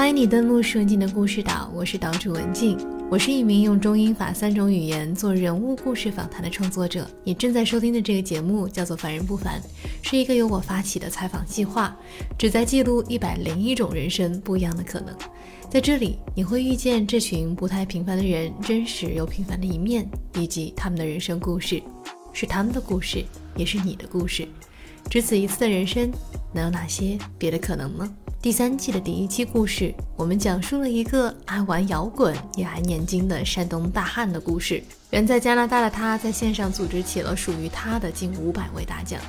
欢迎你登录文静的故事岛，我是岛主文静。我是一名用中英法三种语言做人物故事访谈的创作者。你正在收听的这个节目叫做《凡人不凡》，是一个由我发起的采访计划，旨在记录一百零一种人生不一样的可能。在这里，你会遇见这群不太平凡的人真实又平凡的一面，以及他们的人生故事，是他们的故事，也是你的故事。只此一次的人生，能有哪些别的可能呢？第三季的第一期故事，我们讲述了一个爱玩摇滚也爱念经的山东大汉的故事。远在加拿大的他，在线上组织起了属于他的近五百位大将，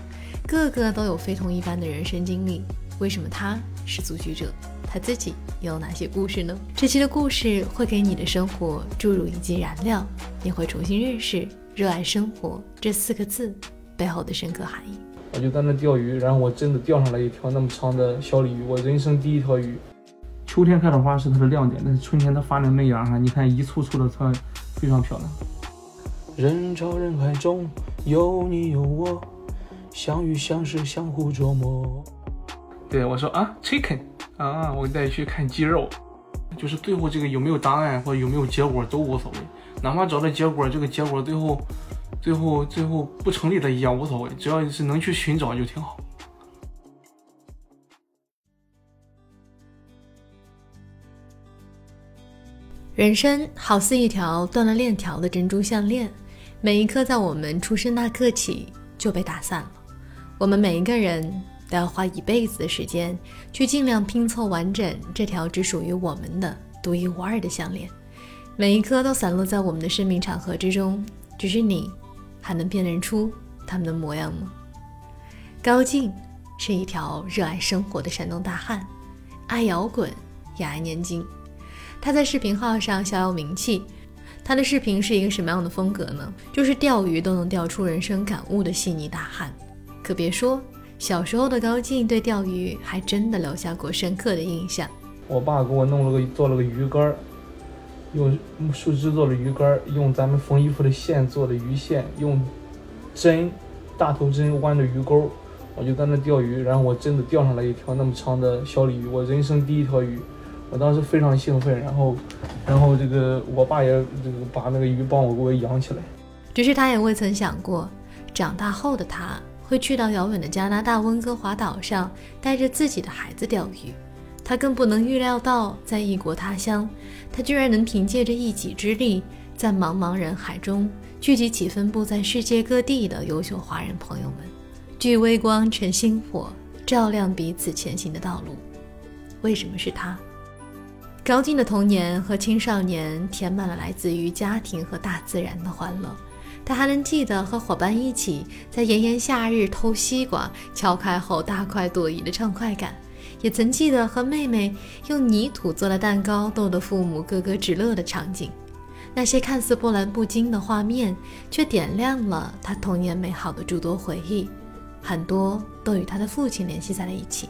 个个都有非同一般的人生经历。为什么他是组局者？他自己有哪些故事呢？这期的故事会给你的生活注入一剂燃料，你会重新认识“热爱生活”这四个字背后的深刻含义。我就在那钓鱼，然后我真的钓上来一条那么长的小鲤鱼，我人生第一条鱼。秋天开的花是它的亮点，但是春天它发的嫩芽哈，你看一簇簇的，它非常漂亮。人潮人海中有你有我，相遇相识相互琢磨。对我说啊，chicken 啊，我带你去看鸡肉，就是最后这个有没有答案或者有没有结果都无所谓，哪怕找到结果，这个结果最后。最后，最后不成立的一样无所谓，只要是能去寻找就挺好。人生好似一条断了链条的珍珠项链，每一颗在我们出生那刻起就被打散了。我们每一个人都要花一辈子的时间去尽量拼凑完整这条只属于我们的独一无二的项链，每一颗都散落在我们的生命长河之中，只是你。还能辨认出他们的模样吗？高进是一条热爱生活的山东大汉，爱摇滚也爱念经。他在视频号上小有名气。他的视频是一个什么样的风格呢？就是钓鱼都能钓出人生感悟的细腻大汉。可别说，小时候的高进对钓鱼还真的留下过深刻的印象。我爸给我弄了个做了个鱼竿。用树枝做的鱼竿，用咱们缝衣服的线做的鱼线，用针大头针弯的鱼钩，我就在那钓鱼，然后我真的钓上来一条那么长的小鲤鱼，我人生第一条鱼，我当时非常兴奋，然后，然后这个我爸也这个把那个鱼帮我给我养起来。只是他也未曾想过，长大后的他会去到遥远的加拿大温哥华岛上，带着自己的孩子钓鱼。他更不能预料到，在异国他乡，他居然能凭借着一己之力，在茫茫人海中聚集起分布在世界各地的优秀华人朋友们，聚微光成星火，照亮彼此前行的道路。为什么是他？高进的童年和青少年填满了来自于家庭和大自然的欢乐，他还能记得和伙伴一起在炎炎夏日偷西瓜，敲开后大快朵颐的畅快感。也曾记得和妹妹用泥土做的蛋糕逗得父母咯咯直乐的场景，那些看似波澜不惊的画面，却点亮了他童年美好的诸多回忆，很多都与他的父亲联系在了一起。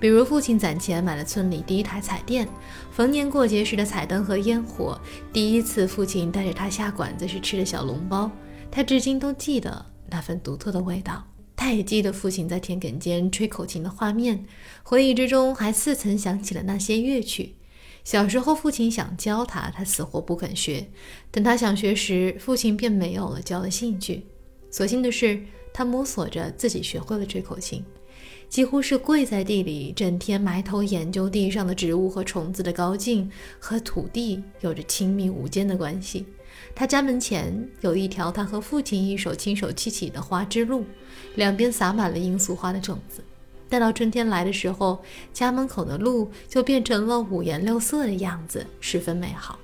比如父亲攒钱买了村里第一台彩电，逢年过节时的彩灯和烟火，第一次父亲带着他下馆子时吃的小笼包，他至今都记得那份独特的味道。他也记得父亲在田埂间吹口琴的画面，回忆之中还似曾想起了那些乐曲。小时候，父亲想教他，他死活不肯学。等他想学时，父亲便没有了教的兴趣。所幸的是，他摸索着自己学会了吹口琴，几乎是跪在地里，整天埋头研究地上的植物和虫子的高进，和土地有着亲密无间的关系。他家门前有一条他和父亲一手亲手砌起的花之路，两边撒满了罂粟花的种子。待到春天来的时候，家门口的路就变成了五颜六色的样子，十分美好。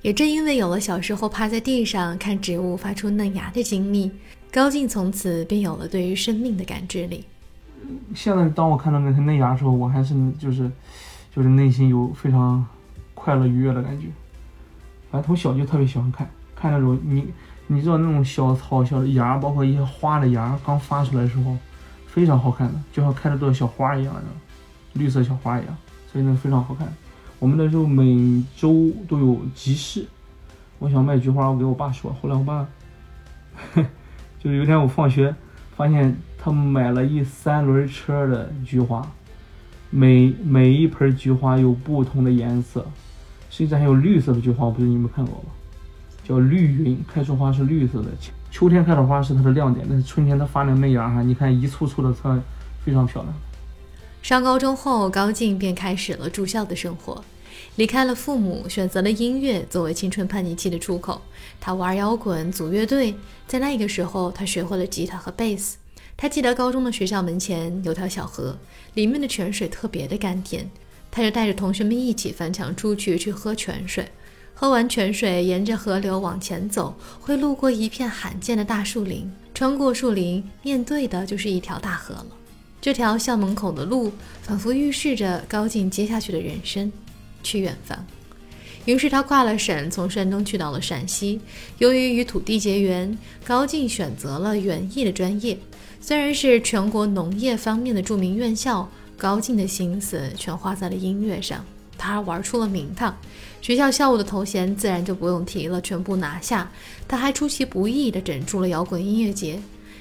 也正因为有了小时候趴在地上看植物发出嫩芽的经历，高进从此便有了对于生命的感知力。现在当我看到那些嫩芽的时候，我还是就是就是内心有非常快乐愉悦的感觉。反正从小就特别喜欢看。看那种你，你知道那种小草、小芽，包括一些花的芽，刚发出来的时候，非常好看的，就像开了朵小花一样的，绿色小花一样，所以那非常好看。我们那时候每周都有集市，我想卖菊花，我给我爸说，后来我爸，就是有一天我放学，发现他买了一三轮车的菊花，每每一盆菊花有不同的颜色，甚至还有绿色的菊花，不是你们看过吗？叫绿云，开出花是绿色的。秋天开的花是它的亮点，但是春天它发的嫩芽哈，你看一簇簇的，它非常漂亮。上高中后，高进便开始了住校的生活，离开了父母，选择了音乐作为青春叛逆期的出口。他玩摇滚，组乐队，在那个时候，他学会了吉他和贝斯。他记得高中的学校门前有条小河，里面的泉水特别的甘甜，他就带着同学们一起翻墙出去去喝泉水。喝完泉水，沿着河流往前走，会路过一片罕见的大树林，穿过树林，面对的就是一条大河了。这条校门口的路，仿佛预示着高进接下去的人生，去远方。于是他跨了省，从山东去到了陕西。由于与土地结缘，高进选择了园艺的专业。虽然是全国农业方面的著名院校，高进的心思全花在了音乐上。他玩出了名堂，学校校务的头衔自然就不用提了，全部拿下。他还出其不意地整出了摇滚音乐节。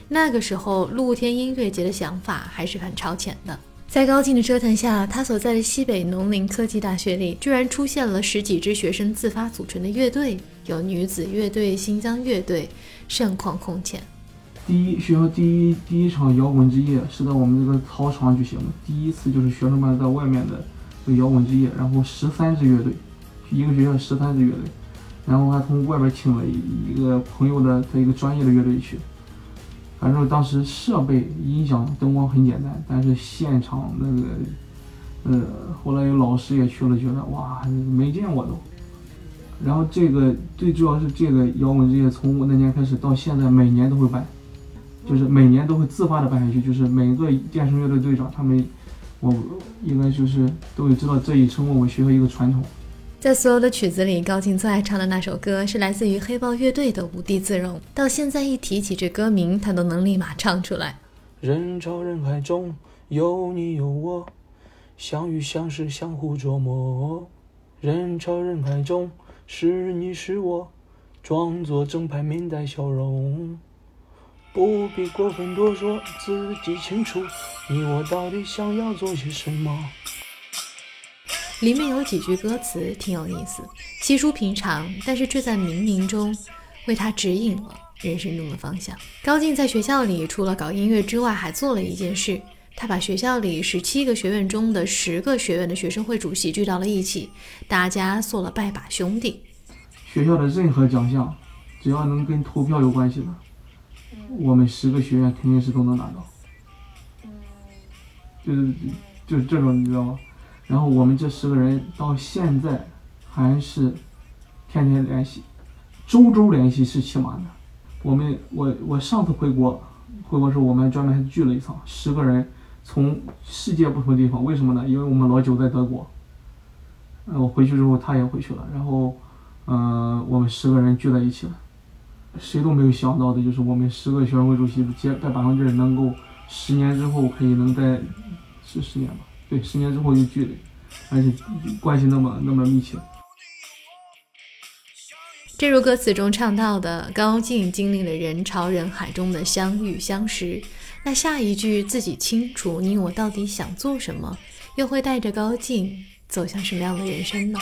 那个时候，露天音乐节的想法还是很超前的。在高进的折腾下，他所在的西北农林科技大学里，居然出现了十几支学生自发组成的乐队，有女子乐队、新疆乐队，盛况空前。第一，学校第一第一场摇滚之夜是在我们这个操场举行的，第一次就是学生们在外面的这个摇滚之夜，然后十三支乐队，一个学校十三支乐队，然后还从外边请了一个朋友的他一个专业的乐队去。反正当时设备、音响、灯光很简单，但是现场那个，呃，后来有老师也去了，觉得哇，没见过都。然后这个最主要是这个摇滚之夜，从我那年开始到现在，每年都会办，就是每年都会自发的办下去，就是每个电声乐队队长他们，我应该就是都会知道这已成为我们学校一个传统。在所有的曲子里，高进最爱唱的那首歌是来自于黑豹乐队的《无地自容》。到现在一提起这歌名，他都能立马唱出来。人潮人海中有你有我，相遇相识相互琢磨。人潮人海中是你是我，装作正派面带笑容，不必过分多说，自己清楚，你我到底想要做些什么。里面有几句歌词挺有意思，稀疏平常，但是却在冥冥中为他指引了人生中的方向。高进在学校里除了搞音乐之外，还做了一件事，他把学校里十七个学院中的十个学院的学生会主席聚到了一起，大家做了拜把兄弟。学校的任何奖项，只要能跟投票有关系的，我们十个学院肯定是都能拿到。就是就是这种，你知道吗？然后我们这十个人到现在还是天天联系，周周联系是起码的。我们我我上次回国，回国时候我们专门还聚了一场，十个人从世界不同地方。为什么呢？因为我们老九在德国，呃，我回去之后他也回去了，然后嗯，我们十个人聚在一起了。谁都没有想到的就是我们十个学生会主席接在办公室能够十年之后可以能在是十年吧。对，十年之后有距离，而且关系那么那么密切。正如歌词中唱到的，高进经历了人潮人海中的相遇相识，那下一句自己清楚你我到底想做什么，又会带着高进走向什么样的人生呢？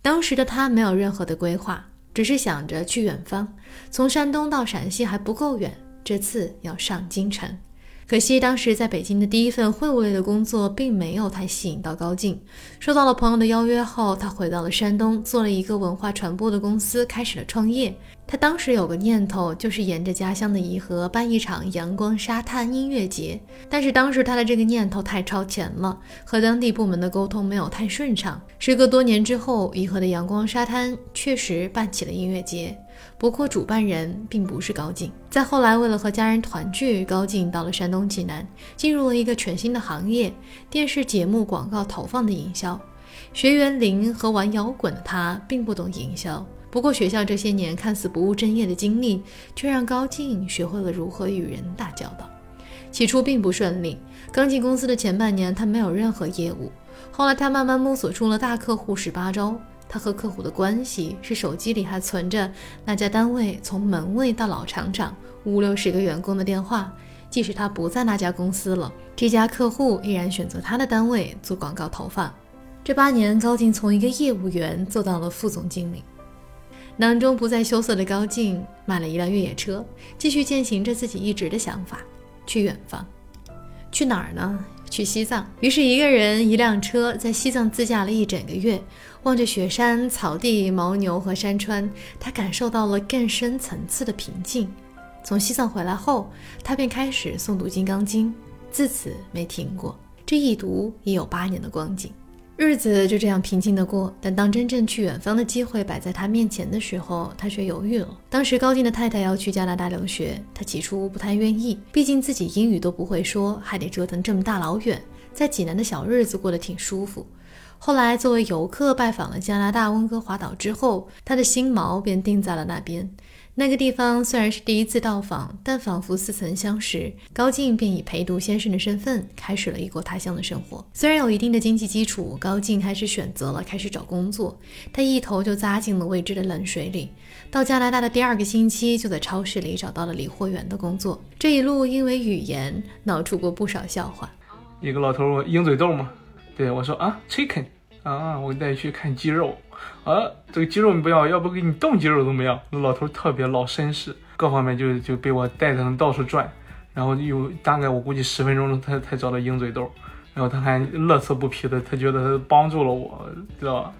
当时的他没有任何的规划。只是想着去远方，从山东到陕西还不够远，这次要上京城。可惜当时在北京的第一份会务类的工作并没有太吸引到高进。收到了朋友的邀约后，他回到了山东，做了一个文化传播的公司，开始了创业。他当时有个念头，就是沿着家乡的颐和办一场阳光沙滩音乐节。但是当时他的这个念头太超前了，和当地部门的沟通没有太顺畅。时隔多年之后，颐和的阳光沙滩确实办起了音乐节。不过，主办人并不是高进。再后来，为了和家人团聚，高进到了山东济南，进入了一个全新的行业——电视节目广告投放的营销。学园林和玩摇滚的他，并不懂营销。不过，学校这些年看似不务正业的经历，却让高进学会了如何与人打交道。起初并不顺利，刚进公司的前半年，他没有任何业务。后来，他慢慢摸索出了大客户十八招。他和客户的关系是手机里还存着那家单位从门卫到老厂长五六十个员工的电话。即使他不在那家公司了，这家客户依然选择他的单位做广告投放。这八年，高进从一个业务员做到了副总经理。囊中不再羞涩的高进买了一辆越野车，继续践行着自己一直的想法：去远方。去哪儿呢？去西藏。于是，一个人一辆车在西藏自驾了一整个月，望着雪山、草地、牦牛和山川，他感受到了更深层次的平静。从西藏回来后，他便开始诵读《金刚经》，自此没停过。这一读已有八年的光景，日子就这样平静的过。但当真正去远方的机会摆在他面前的时候，他却犹豫了。当时高进的太太要去加拿大留学，他起初不太愿意，毕竟自己英语都不会说，还得折腾这么大老远，在济南的小日子过得挺舒服。后来作为游客拜访了加拿大温哥华岛之后，他的心锚便定在了那边。那个地方虽然是第一次到访，但仿佛似曾相识。高进便以陪读先生的身份开始了异国他乡的生活。虽然有一定的经济基础，高进还是选择了开始找工作。他一头就扎进了未知的冷水里。到加拿大的第二个星期，就在超市里找到了理货员的工作。这一路因为语言闹出过不少笑话。一个老头鹰嘴豆吗，对我说啊，chicken 啊，我带你去看鸡肉。啊，这个鸡肉你不要，要不给你冻鸡肉怎么样。那老头特别老绅士，各方面就就被我带着到处转，然后有大概我估计十分钟他才找到鹰嘴豆，然后他还乐此不疲的，他觉得他帮助了我，知道吧？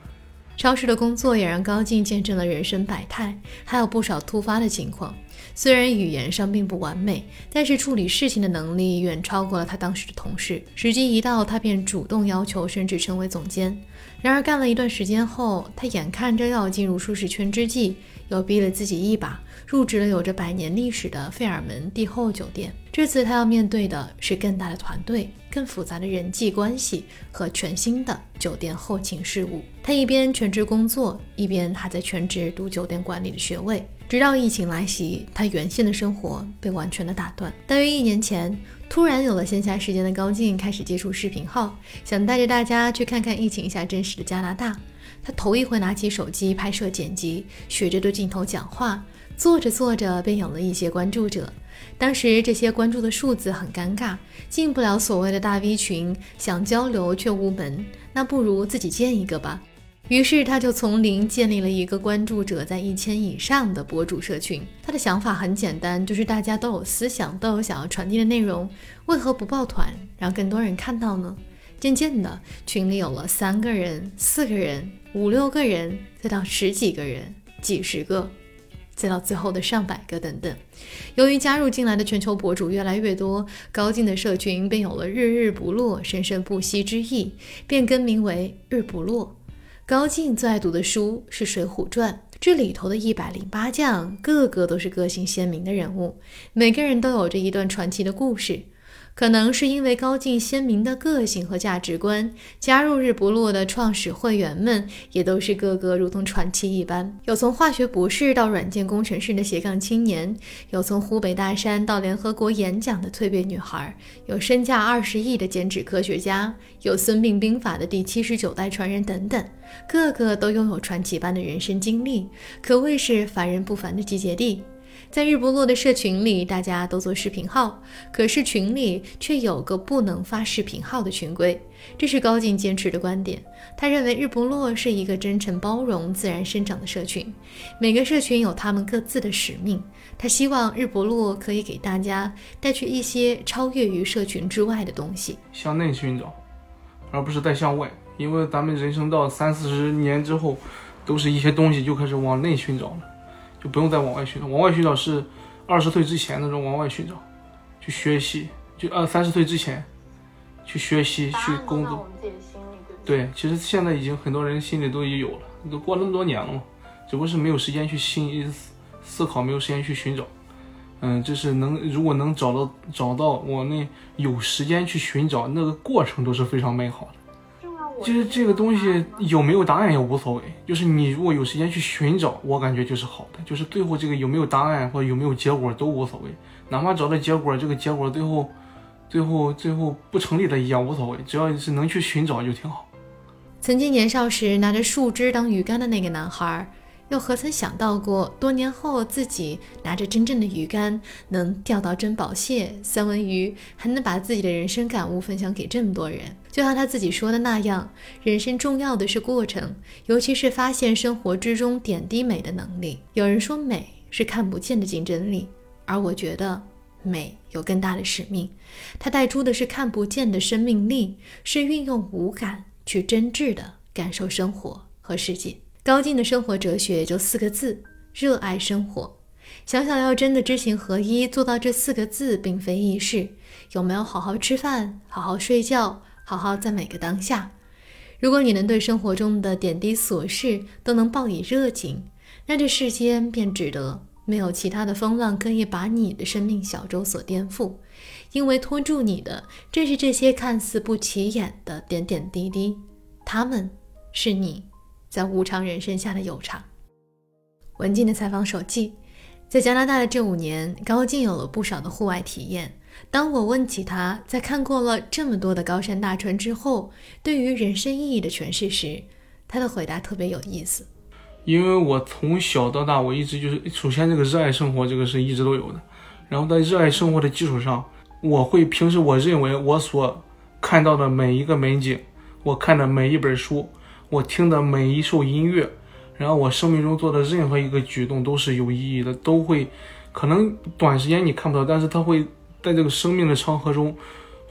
超市的工作也让高进见证了人生百态，还有不少突发的情况。虽然语言上并不完美，但是处理事情的能力远超过了他当时的同事。时机一到，他便主动要求升职成为总监。然而干了一段时间后，他眼看着要进入舒适圈之际，又逼了自己一把，入职了有着百年历史的费尔门帝后酒店。这次他要面对的是更大的团队、更复杂的人际关系和全新的酒店后勤事务。他一边全职工作，一边还在全职读酒店管理的学位。直到疫情来袭，他原先的生活被完全的打断。大约一年前，突然有了闲暇时间的高进开始接触视频号，想带着大家去看看疫情下真实的加拿大。他头一回拿起手机拍摄剪辑，学着对镜头讲话，做着做着便有了一些关注者。当时这些关注的数字很尴尬，进不了所谓的大 V 群，想交流却无门，那不如自己建一个吧。于是他就从零建立了一个关注者在一千以上的博主社群。他的想法很简单，就是大家都有思想，都有想要传递的内容，为何不抱团，让更多人看到呢？渐渐的，群里有了三个人、四个人、五六个人，再到十几个人、几十个，再到最后的上百个等等。由于加入进来的全球博主越来越多，高进的社群便有了“日日不落，生生不息”之意，便更名为“日不落”。高进最爱读的书是《水浒传》，这里头的一百零八将，个个都是个性鲜明的人物，每个人都有着一段传奇的故事。可能是因为高进鲜明的个性和价值观，加入日不落的创始会员们也都是个个如同传奇一般。有从化学博士到软件工程师的斜杠青年，有从湖北大山到联合国演讲的蜕变女孩，有身价二十亿的剪纸科学家，有孙膑兵法的第七十九代传人等等，个个都拥有传奇般的人生经历，可谓是凡人不凡的集结地。在日不落的社群里，大家都做视频号，可是群里却有个不能发视频号的群规，这是高进坚持的观点。他认为日不落是一个真诚、包容、自然生长的社群，每个社群有他们各自的使命。他希望日不落可以给大家带去一些超越于社群之外的东西，向内寻找，而不是在向外。因为咱们人生到三四十年之后，都是一些东西就开始往内寻找了。就不用再往外寻找，往外寻找是二十岁之前那种往外寻找，去学习，就二三十岁之前去学习去工作。对，其实现在已经很多人心里都已经有了，都过那么多年了嘛，只不过是没有时间去心思考，没有时间去寻找。嗯，就是能如果能找到找到我那有时间去寻找，那个过程都是非常美好的。其实这个东西有没有答案也无所谓，就是你如果有时间去寻找，我感觉就是好的。就是最后这个有没有答案或者有没有结果都无所谓，哪怕找到结果，这个结果最后最后最后不成立的也无所谓，只要是能去寻找就挺好。曾经年少时拿着树枝当鱼竿的那个男孩，又何曾想到过多年后自己拿着真正的鱼竿，能钓到珍宝蟹、三文鱼，还能把自己的人生感悟分享给这么多人？就像他自己说的那样，人生重要的是过程，尤其是发现生活之中点滴美的能力。有人说美是看不见的竞争力，而我觉得美有更大的使命，它带出的是看不见的生命力，是运用五感去真挚的感受生活和世界。高进的生活哲学就四个字：热爱生活。想想要真的知行合一，做到这四个字，并非易事。有没有好好吃饭，好好睡觉？好好在每个当下。如果你能对生活中的点滴琐事都能报以热情，那这世间便值得没有其他的风浪可以把你的生命小舟所颠覆，因为拖住你的正是这些看似不起眼的点点滴滴，他们是你在无常人生下的有常。文静的采访手记，在加拿大的这五年，高进有了不少的户外体验。当我问起他在看过了这么多的高山大川之后，对于人生意义的诠释时，他的回答特别有意思。因为我从小到大，我一直就是，首先这个热爱生活这个是一直都有的。然后在热爱生活的基础上，我会平时我认为我所看到的每一个美景，我看的每一本书，我听的每一首音乐，然后我生命中做的任何一个举动都是有意义的，都会，可能短时间你看不到，但是它会。在这个生命的长河中，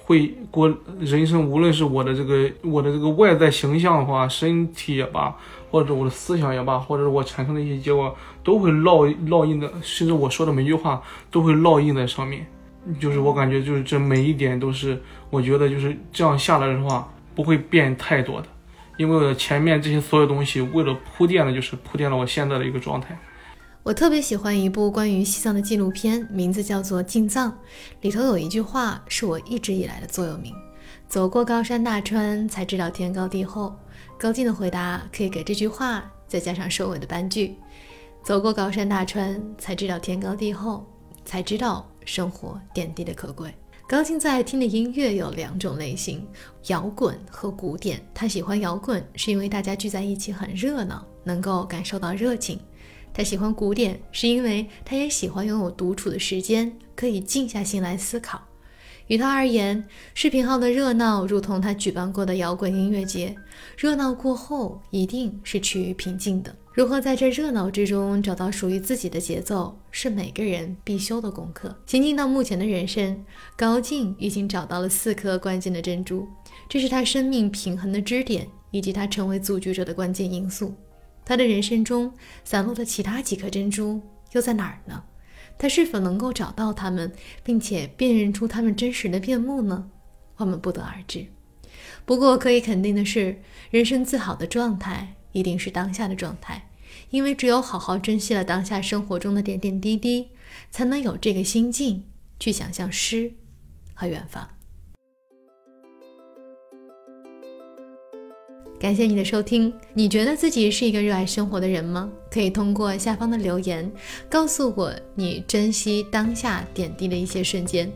会过人生，无论是我的这个我的这个外在形象的话，身体也罢，或者我的思想也罢，或者我产生的一些结果，都会烙烙印的，甚至我说的每句话都会烙印在上面。就是我感觉，就是这每一点都是，我觉得就是这样下来的话，不会变太多的，因为我前面这些所有东西，为了铺垫的，就是铺垫了我现在的一个状态。我特别喜欢一部关于西藏的纪录片，名字叫做《进藏》，里头有一句话是我一直以来的座右铭：走过高山大川，才知道天高地厚。高进的回答可以给这句话再加上收尾的半句：走过高山大川，才知道天高地厚，才知道生活点滴的可贵。高静在听的音乐有两种类型：摇滚和古典。他喜欢摇滚，是因为大家聚在一起很热闹，能够感受到热情。他喜欢古典，是因为他也喜欢拥有独处的时间，可以静下心来思考。于他而言，视频号的热闹如同他举办过的摇滚音乐节，热闹过后一定是趋于平静的。如何在这热闹之中找到属于自己的节奏，是每个人必修的功课。行进到目前的人生，高进已经找到了四颗关键的珍珠，这是他生命平衡的支点，以及他成为组局者的关键因素。他的人生中散落的其他几颗珍珠又在哪儿呢？他是否能够找到他们，并且辨认出他们真实的面目呢？我们不得而知。不过可以肯定的是，人生最好的状态一定是当下的状态，因为只有好好珍惜了当下生活中的点点滴滴，才能有这个心境去想象诗和远方。感谢你的收听。你觉得自己是一个热爱生活的人吗？可以通过下方的留言告诉我你珍惜当下点滴的一些瞬间。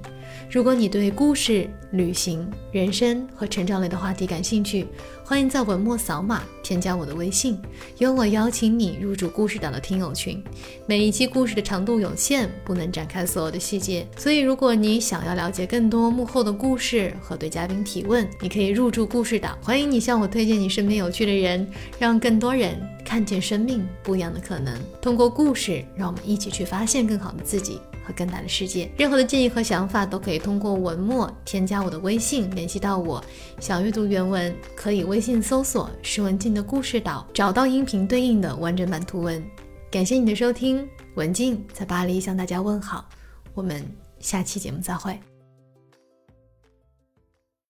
如果你对故事、旅行、人生和成长类的话题感兴趣，欢迎在文末扫码添加我的微信，由我邀请你入驻故事岛的听友群。每一期故事的长度有限，不能展开所有的细节，所以如果你想要了解更多幕后的故事和对嘉宾提问，你可以入驻故事岛。欢迎你向我推荐你身边有趣的人，让更多人看见生命不一样的可能。通过故事，让我们一起去发现更好的自己。和更大的世界，任何的建议和想法都可以通过文末添加我的微信联系到我。想阅读原文，可以微信搜索“石文静的故事岛”，找到音频对应的完整版图文。感谢你的收听，文静在巴黎向大家问好，我们下期节目再会。